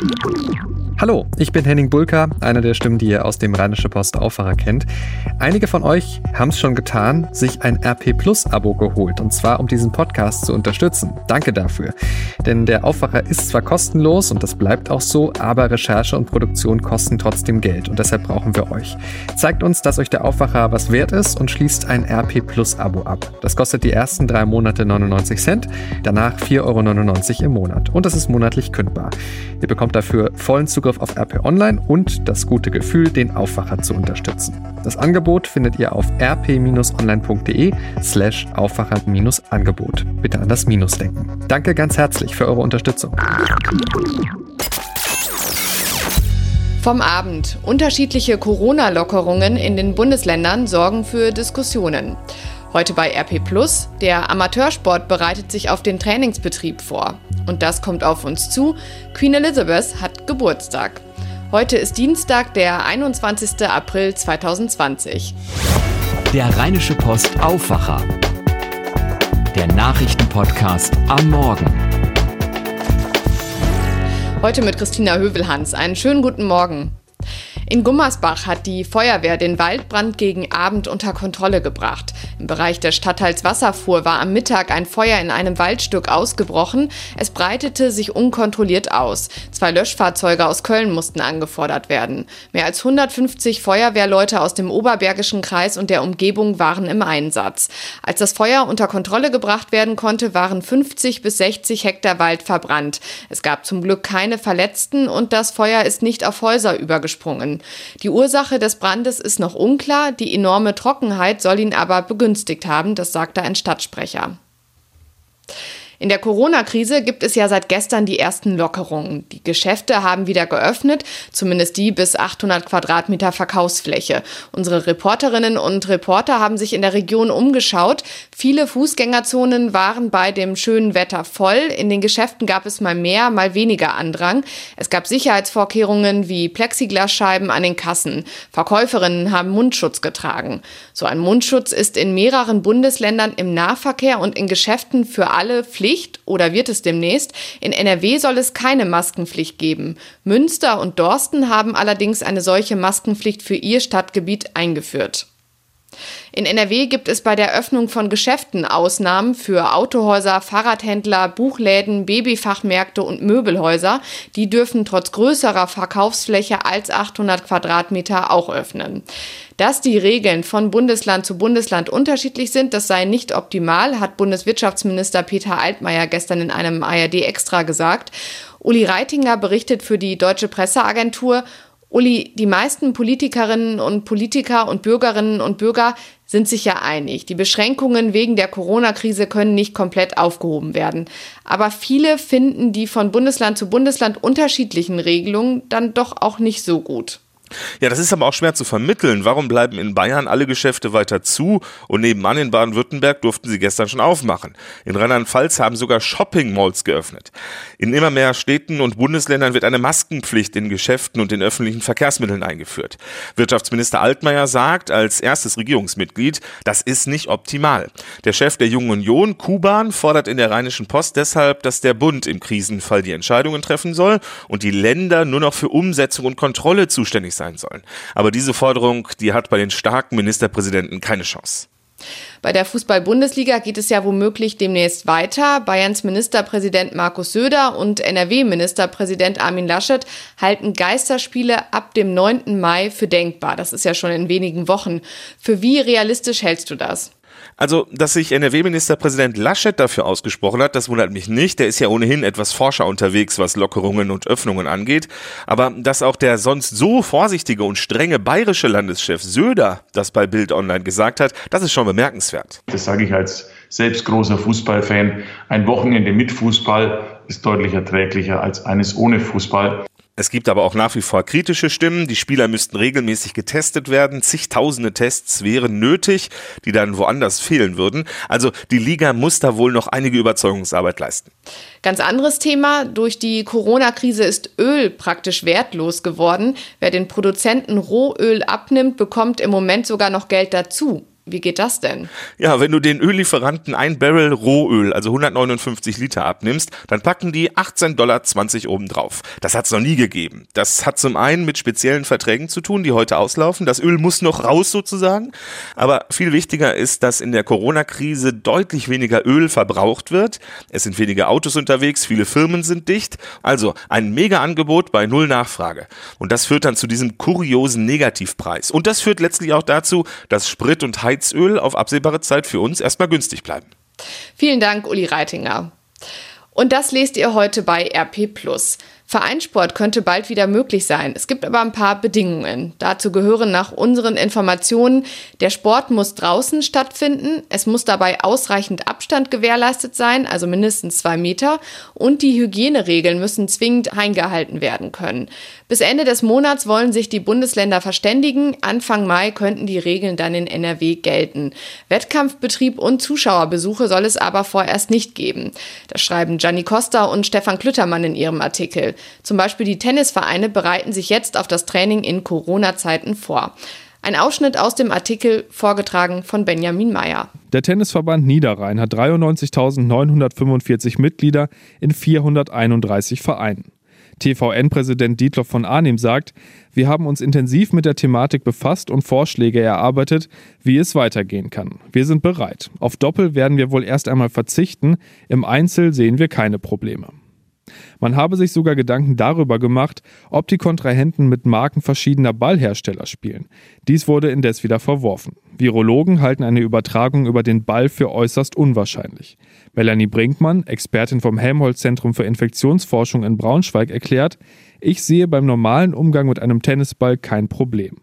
Thank you. Hallo, ich bin Henning Bulka, einer der Stimmen, die ihr aus dem Rheinische Post Aufwacher kennt. Einige von euch haben es schon getan, sich ein RP Plus Abo geholt und zwar um diesen Podcast zu unterstützen. Danke dafür. Denn der Aufwacher ist zwar kostenlos und das bleibt auch so, aber Recherche und Produktion kosten trotzdem Geld und deshalb brauchen wir euch. Zeigt uns, dass euch der Aufwacher was wert ist und schließt ein RP Plus Abo ab. Das kostet die ersten drei Monate 99 Cent, danach 4,99 Euro im Monat und das ist monatlich kündbar. Ihr bekommt dafür vollen Zugriff Zugriff auf RP Online und das gute Gefühl, den Aufwacher zu unterstützen. Das Angebot findet ihr auf rp-online.de slash Aufwacher-Angebot. Bitte an das Minus denken. Danke ganz herzlich für eure Unterstützung. Vom Abend. Unterschiedliche Corona-Lockerungen in den Bundesländern sorgen für Diskussionen. Heute bei RP Plus. Der Amateursport bereitet sich auf den Trainingsbetrieb vor. Und das kommt auf uns zu. Queen Elizabeth hat Geburtstag. Heute ist Dienstag, der 21. April 2020. Der Rheinische Post Aufwacher. Der Nachrichtenpodcast am Morgen. Heute mit Christina Hövelhans. Einen schönen guten Morgen. In Gummersbach hat die Feuerwehr den Waldbrand gegen Abend unter Kontrolle gebracht. Im Bereich des Stadtteils Wasserfuhr war am Mittag ein Feuer in einem Waldstück ausgebrochen. Es breitete sich unkontrolliert aus. Zwei Löschfahrzeuge aus Köln mussten angefordert werden. Mehr als 150 Feuerwehrleute aus dem Oberbergischen Kreis und der Umgebung waren im Einsatz. Als das Feuer unter Kontrolle gebracht werden konnte, waren 50 bis 60 Hektar Wald verbrannt. Es gab zum Glück keine Verletzten und das Feuer ist nicht auf Häuser übergesprungen. Die Ursache des Brandes ist noch unklar, die enorme Trockenheit soll ihn aber begünstigt haben, das sagte ein Stadtsprecher. In der Corona-Krise gibt es ja seit gestern die ersten Lockerungen. Die Geschäfte haben wieder geöffnet, zumindest die bis 800 Quadratmeter Verkaufsfläche. Unsere Reporterinnen und Reporter haben sich in der Region umgeschaut. Viele Fußgängerzonen waren bei dem schönen Wetter voll. In den Geschäften gab es mal mehr, mal weniger Andrang. Es gab Sicherheitsvorkehrungen wie Plexiglasscheiben an den Kassen. Verkäuferinnen haben Mundschutz getragen. So ein Mundschutz ist in mehreren Bundesländern im Nahverkehr und in Geschäften für alle Pflicht Pflicht oder wird es demnächst. In NRW soll es keine Maskenpflicht geben. Münster und Dorsten haben allerdings eine solche Maskenpflicht für ihr Stadtgebiet eingeführt. In NRW gibt es bei der Öffnung von Geschäften Ausnahmen für Autohäuser, Fahrradhändler, Buchläden, Babyfachmärkte und Möbelhäuser. Die dürfen trotz größerer Verkaufsfläche als 800 Quadratmeter auch öffnen. Dass die Regeln von Bundesland zu Bundesland unterschiedlich sind, das sei nicht optimal, hat Bundeswirtschaftsminister Peter Altmaier gestern in einem ARD Extra gesagt. Uli Reitinger berichtet für die Deutsche Presseagentur Uli, die meisten Politikerinnen und Politiker und Bürgerinnen und Bürger sind sich ja einig. Die Beschränkungen wegen der Corona-Krise können nicht komplett aufgehoben werden. Aber viele finden die von Bundesland zu Bundesland unterschiedlichen Regelungen dann doch auch nicht so gut. Ja, das ist aber auch schwer zu vermitteln. Warum bleiben in Bayern alle Geschäfte weiter zu und nebenan in Baden-Württemberg durften sie gestern schon aufmachen? In Rheinland-Pfalz haben sogar Shopping-Malls geöffnet. In immer mehr Städten und Bundesländern wird eine Maskenpflicht in Geschäften und in öffentlichen Verkehrsmitteln eingeführt. Wirtschaftsminister Altmaier sagt als erstes Regierungsmitglied, das ist nicht optimal. Der Chef der Jungen Union, Kuban, fordert in der Rheinischen Post deshalb, dass der Bund im Krisenfall die Entscheidungen treffen soll und die Länder nur noch für Umsetzung und Kontrolle zuständig sein sollen. Aber diese Forderung, die hat bei den starken Ministerpräsidenten keine Chance. Bei der Fußball-Bundesliga geht es ja womöglich demnächst weiter. Bayerns Ministerpräsident Markus Söder und NRW-Ministerpräsident Armin Laschet halten Geisterspiele ab dem 9. Mai für denkbar. Das ist ja schon in wenigen Wochen. Für wie realistisch hältst du das? Also, dass sich NRW-Ministerpräsident Laschet dafür ausgesprochen hat, das wundert mich nicht. Der ist ja ohnehin etwas forscher unterwegs, was Lockerungen und Öffnungen angeht. Aber dass auch der sonst so vorsichtige und strenge bayerische Landeschef Söder das bei Bild Online gesagt hat, das ist schon bemerkenswert. Das sage ich als selbst großer Fußballfan. Ein Wochenende mit Fußball ist deutlich erträglicher als eines ohne Fußball. Es gibt aber auch nach wie vor kritische Stimmen. Die Spieler müssten regelmäßig getestet werden. Zigtausende Tests wären nötig, die dann woanders fehlen würden. Also die Liga muss da wohl noch einige Überzeugungsarbeit leisten. Ganz anderes Thema. Durch die Corona-Krise ist Öl praktisch wertlos geworden. Wer den Produzenten Rohöl abnimmt, bekommt im Moment sogar noch Geld dazu. Wie geht das denn? Ja, wenn du den Öllieferanten ein Barrel Rohöl, also 159 Liter abnimmst, dann packen die 18,20 Dollar obendrauf. Das hat es noch nie gegeben. Das hat zum einen mit speziellen Verträgen zu tun, die heute auslaufen. Das Öl muss noch raus sozusagen. Aber viel wichtiger ist, dass in der Corona-Krise deutlich weniger Öl verbraucht wird. Es sind weniger Autos unterwegs, viele Firmen sind dicht. Also ein Mega-Angebot bei Null Nachfrage. Und das führt dann zu diesem kuriosen Negativpreis. Und das führt letztlich auch dazu, dass Sprit und Heizöl Heizöl auf absehbare Zeit für uns erstmal günstig bleiben. Vielen Dank, Uli Reitinger. Und das lest ihr heute bei RP Plus. Vereinssport könnte bald wieder möglich sein. Es gibt aber ein paar Bedingungen. Dazu gehören nach unseren Informationen, der Sport muss draußen stattfinden, es muss dabei ausreichend Abstand gewährleistet sein, also mindestens zwei Meter, und die Hygieneregeln müssen zwingend eingehalten werden können. Bis Ende des Monats wollen sich die Bundesländer verständigen. Anfang Mai könnten die Regeln dann in NRW gelten. Wettkampfbetrieb und Zuschauerbesuche soll es aber vorerst nicht geben. Das schreiben Gianni Costa und Stefan Klüttermann in ihrem Artikel. Zum Beispiel die Tennisvereine bereiten sich jetzt auf das Training in Corona-Zeiten vor. Ein Ausschnitt aus dem Artikel vorgetragen von Benjamin Meyer. Der Tennisverband Niederrhein hat 93.945 Mitglieder in 431 Vereinen. TVN-Präsident Dietloff von Arnim sagt, wir haben uns intensiv mit der Thematik befasst und Vorschläge erarbeitet, wie es weitergehen kann. Wir sind bereit. Auf Doppel werden wir wohl erst einmal verzichten, im Einzel sehen wir keine Probleme. Man habe sich sogar Gedanken darüber gemacht, ob die Kontrahenten mit Marken verschiedener Ballhersteller spielen. Dies wurde indes wieder verworfen. Virologen halten eine Übertragung über den Ball für äußerst unwahrscheinlich. Melanie Brinkmann, Expertin vom Helmholtz-Zentrum für Infektionsforschung in Braunschweig, erklärt, ich sehe beim normalen Umgang mit einem Tennisball kein Problem.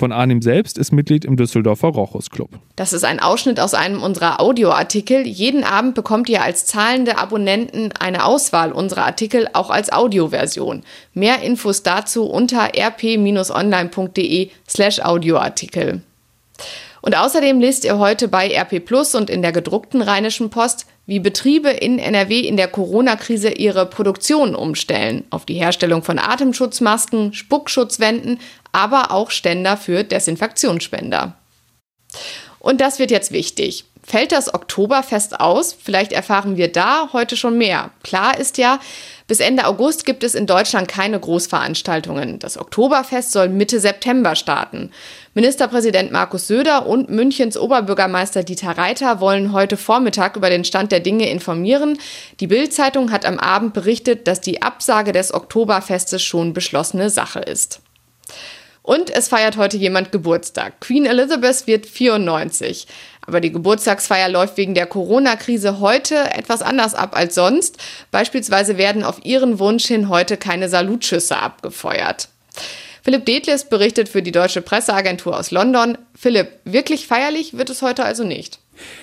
Von Arnim selbst ist Mitglied im Düsseldorfer Rochus Club. Das ist ein Ausschnitt aus einem unserer Audioartikel. Jeden Abend bekommt ihr als zahlende Abonnenten eine Auswahl unserer Artikel auch als Audioversion. Mehr Infos dazu unter rp-online.de slash Audioartikel. Und außerdem lest ihr heute bei RP Plus und in der gedruckten Rheinischen Post, wie Betriebe in NRW in der Corona-Krise ihre Produktion umstellen auf die Herstellung von Atemschutzmasken, Spuckschutzwänden, aber auch Ständer für Desinfektionsspender. Und das wird jetzt wichtig. Fällt das Oktoberfest aus? Vielleicht erfahren wir da heute schon mehr. Klar ist ja, bis Ende August gibt es in Deutschland keine Großveranstaltungen. Das Oktoberfest soll Mitte September starten. Ministerpräsident Markus Söder und Münchens Oberbürgermeister Dieter Reiter wollen heute Vormittag über den Stand der Dinge informieren. Die Bild-Zeitung hat am Abend berichtet, dass die Absage des Oktoberfestes schon beschlossene Sache ist. Und es feiert heute jemand Geburtstag. Queen Elizabeth wird 94. Aber die Geburtstagsfeier läuft wegen der Corona-Krise heute etwas anders ab als sonst. Beispielsweise werden auf ihren Wunsch hin heute keine Salutschüsse abgefeuert. Philipp Detlefs berichtet für die Deutsche Presseagentur aus London. Philipp, wirklich feierlich wird es heute also nicht.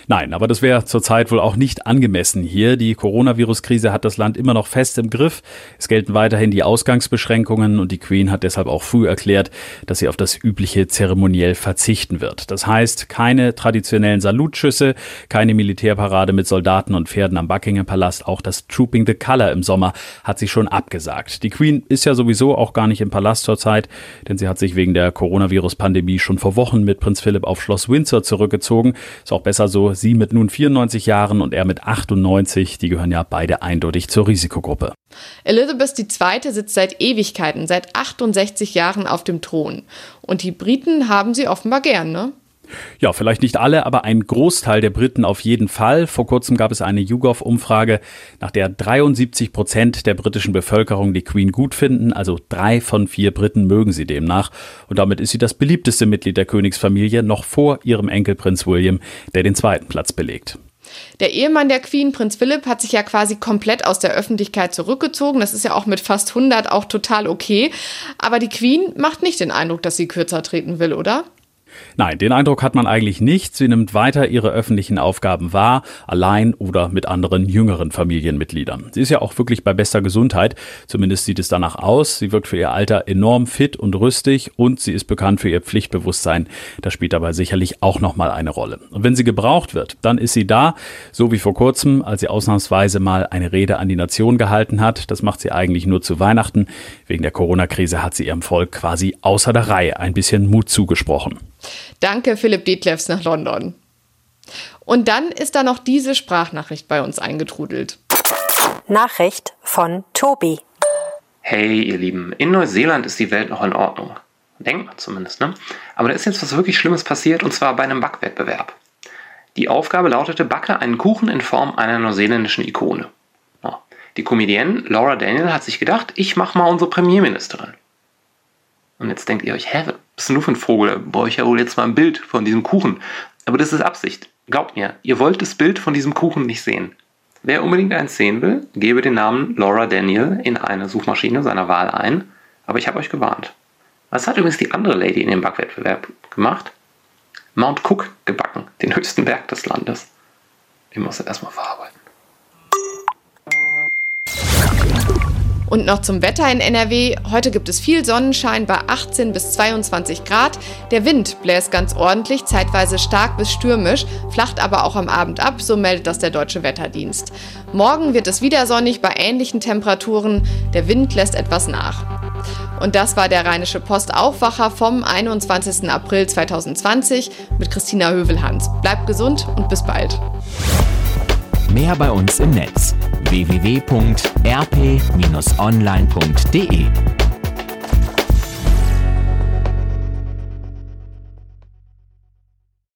Nein, aber das wäre zurzeit wohl auch nicht angemessen hier. Die Coronavirus-Krise hat das Land immer noch fest im Griff. Es gelten weiterhin die Ausgangsbeschränkungen und die Queen hat deshalb auch früh erklärt, dass sie auf das übliche zeremoniell verzichten wird. Das heißt, keine traditionellen Salutschüsse, keine Militärparade mit Soldaten und Pferden am Buckingham Palast. Auch das Trooping the Color im Sommer hat sie schon abgesagt. Die Queen ist ja sowieso auch gar nicht im Palast zurzeit, denn sie hat sich wegen der Coronavirus-Pandemie schon vor Wochen mit Prinz Philipp auf Schloss Windsor zurückgezogen. Ist auch besser so. Sie mit nun 94 Jahren und er mit 98, die gehören ja beide eindeutig zur Risikogruppe. Elizabeth II. sitzt seit Ewigkeiten, seit 68 Jahren auf dem Thron. Und die Briten haben sie offenbar gern, ne? Ja, vielleicht nicht alle, aber ein Großteil der Briten auf jeden Fall. Vor kurzem gab es eine YouGov-Umfrage, nach der 73 Prozent der britischen Bevölkerung die Queen gut finden. Also drei von vier Briten mögen sie demnach. Und damit ist sie das beliebteste Mitglied der Königsfamilie, noch vor ihrem Enkel Prinz William, der den zweiten Platz belegt. Der Ehemann der Queen, Prinz Philipp, hat sich ja quasi komplett aus der Öffentlichkeit zurückgezogen. Das ist ja auch mit fast 100 auch total okay. Aber die Queen macht nicht den Eindruck, dass sie kürzer treten will, oder? Nein, den Eindruck hat man eigentlich nicht. Sie nimmt weiter ihre öffentlichen Aufgaben wahr, allein oder mit anderen jüngeren Familienmitgliedern. Sie ist ja auch wirklich bei bester Gesundheit. Zumindest sieht es danach aus. Sie wirkt für ihr Alter enorm fit und rüstig und sie ist bekannt für ihr Pflichtbewusstsein. Das spielt dabei sicherlich auch nochmal eine Rolle. Und wenn sie gebraucht wird, dann ist sie da, so wie vor kurzem, als sie ausnahmsweise mal eine Rede an die Nation gehalten hat. Das macht sie eigentlich nur zu Weihnachten. Wegen der Corona-Krise hat sie ihrem Volk quasi außer der Reihe ein bisschen Mut zugesprochen. Danke, Philipp Detlefs nach London. Und dann ist da noch diese Sprachnachricht bei uns eingetrudelt. Nachricht von Tobi. Hey, ihr Lieben, in Neuseeland ist die Welt noch in Ordnung. Denkt man zumindest, ne? Aber da ist jetzt was wirklich Schlimmes passiert und zwar bei einem Backwettbewerb. Die Aufgabe lautete: Backe einen Kuchen in Form einer neuseeländischen Ikone. Die Comedienne Laura Daniel hat sich gedacht, ich mache mal unsere Premierministerin. Und jetzt denkt ihr euch, hä, was ist denn nur für ein Vogel? Brauche ich ja wohl jetzt mal ein Bild von diesem Kuchen. Aber das ist Absicht. Glaubt mir, ihr wollt das Bild von diesem Kuchen nicht sehen. Wer unbedingt eins sehen will, gebe den Namen Laura Daniel in eine Suchmaschine seiner Wahl ein. Aber ich habe euch gewarnt. Was hat übrigens die andere Lady in dem Backwettbewerb gemacht? Mount Cook gebacken, den höchsten Berg des Landes. Ich muss das erstmal verarbeiten. Und noch zum Wetter in NRW. Heute gibt es viel Sonnenschein bei 18 bis 22 Grad. Der Wind bläst ganz ordentlich, zeitweise stark bis stürmisch, flacht aber auch am Abend ab, so meldet das der Deutsche Wetterdienst. Morgen wird es wieder sonnig bei ähnlichen Temperaturen. Der Wind lässt etwas nach. Und das war der Rheinische Post Aufwacher vom 21. April 2020 mit Christina Hövelhans. Bleibt gesund und bis bald. Mehr bei uns im Netz www.rp-online.de